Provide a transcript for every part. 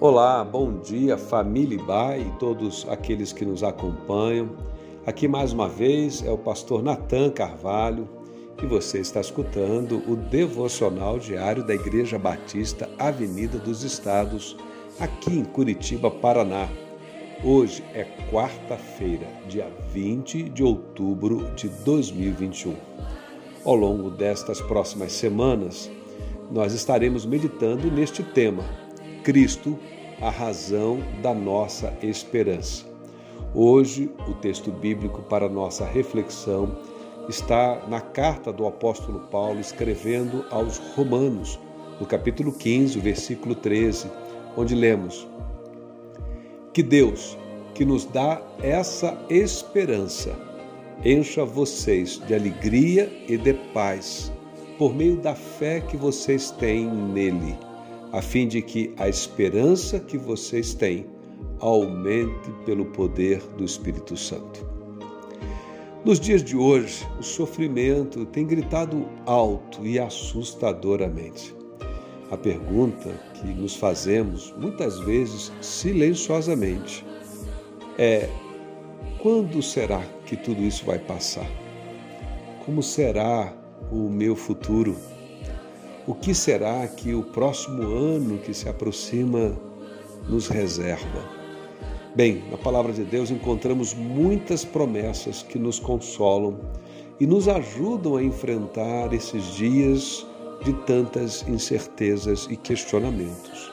Olá, bom dia, família Ibai e todos aqueles que nos acompanham. Aqui mais uma vez é o pastor Natan Carvalho e você está escutando o devocional diário da Igreja Batista Avenida dos Estados, aqui em Curitiba, Paraná. Hoje é quarta-feira, dia 20 de outubro de 2021. Ao longo destas próximas semanas, nós estaremos meditando neste tema Cristo, a razão da nossa esperança. Hoje, o texto bíblico para nossa reflexão está na carta do apóstolo Paulo escrevendo aos Romanos, no capítulo 15, versículo 13, onde lemos: Que Deus, que nos dá essa esperança, encha vocês de alegria e de paz, por meio da fé que vocês têm nele a fim de que a esperança que vocês têm aumente pelo poder do Espírito Santo. Nos dias de hoje, o sofrimento tem gritado alto e assustadoramente. A pergunta que nos fazemos, muitas vezes silenciosamente, é: quando será que tudo isso vai passar? Como será o meu futuro? O que será que o próximo ano que se aproxima nos reserva? Bem, na palavra de Deus encontramos muitas promessas que nos consolam e nos ajudam a enfrentar esses dias de tantas incertezas e questionamentos.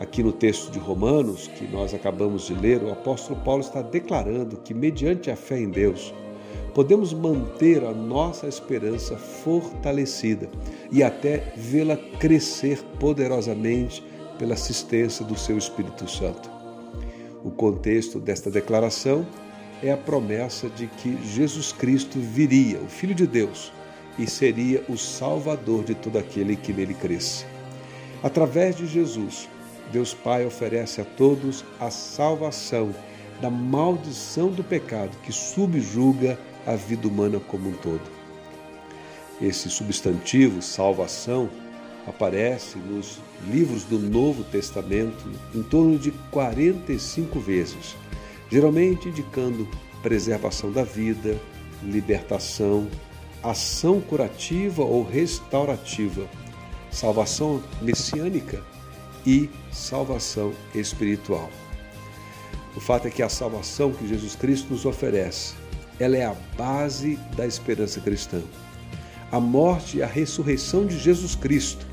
Aqui no texto de Romanos, que nós acabamos de ler, o apóstolo Paulo está declarando que, mediante a fé em Deus, podemos manter a nossa esperança fortalecida e até vê-la crescer poderosamente pela assistência do seu Espírito Santo. O contexto desta declaração é a promessa de que Jesus Cristo viria, o Filho de Deus, e seria o Salvador de todo aquele que nele cresce. Através de Jesus, Deus Pai oferece a todos a salvação da maldição do pecado que subjuga a vida humana como um todo. Esse substantivo, salvação, aparece nos livros do Novo Testamento em torno de 45 vezes, geralmente indicando preservação da vida, libertação, ação curativa ou restaurativa, salvação messiânica e salvação espiritual. O fato é que a salvação que Jesus Cristo nos oferece ela é a base da esperança cristã. A morte e a ressurreição de Jesus Cristo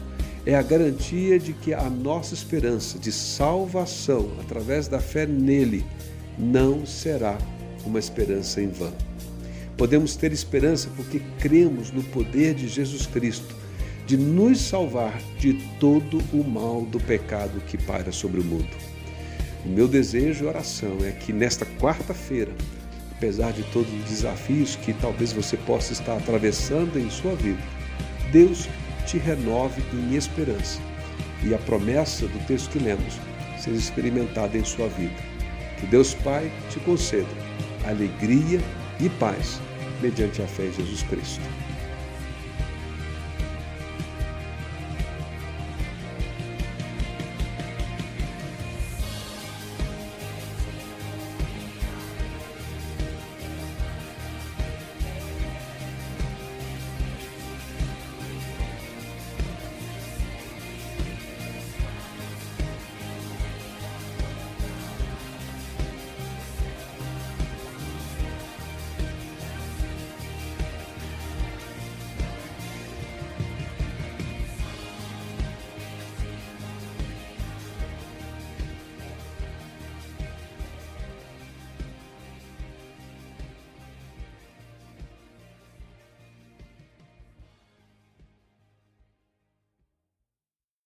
é a garantia de que a nossa esperança de salvação através da fé nele não será uma esperança em vão. Podemos ter esperança porque cremos no poder de Jesus Cristo de nos salvar de todo o mal do pecado que paira sobre o mundo. O meu desejo e oração é que nesta quarta-feira apesar de todos os desafios que talvez você possa estar atravessando em sua vida, Deus te renove em esperança e a promessa do texto que lemos seja experimentada em sua vida. Que Deus Pai te conceda alegria e paz mediante a fé em Jesus Cristo.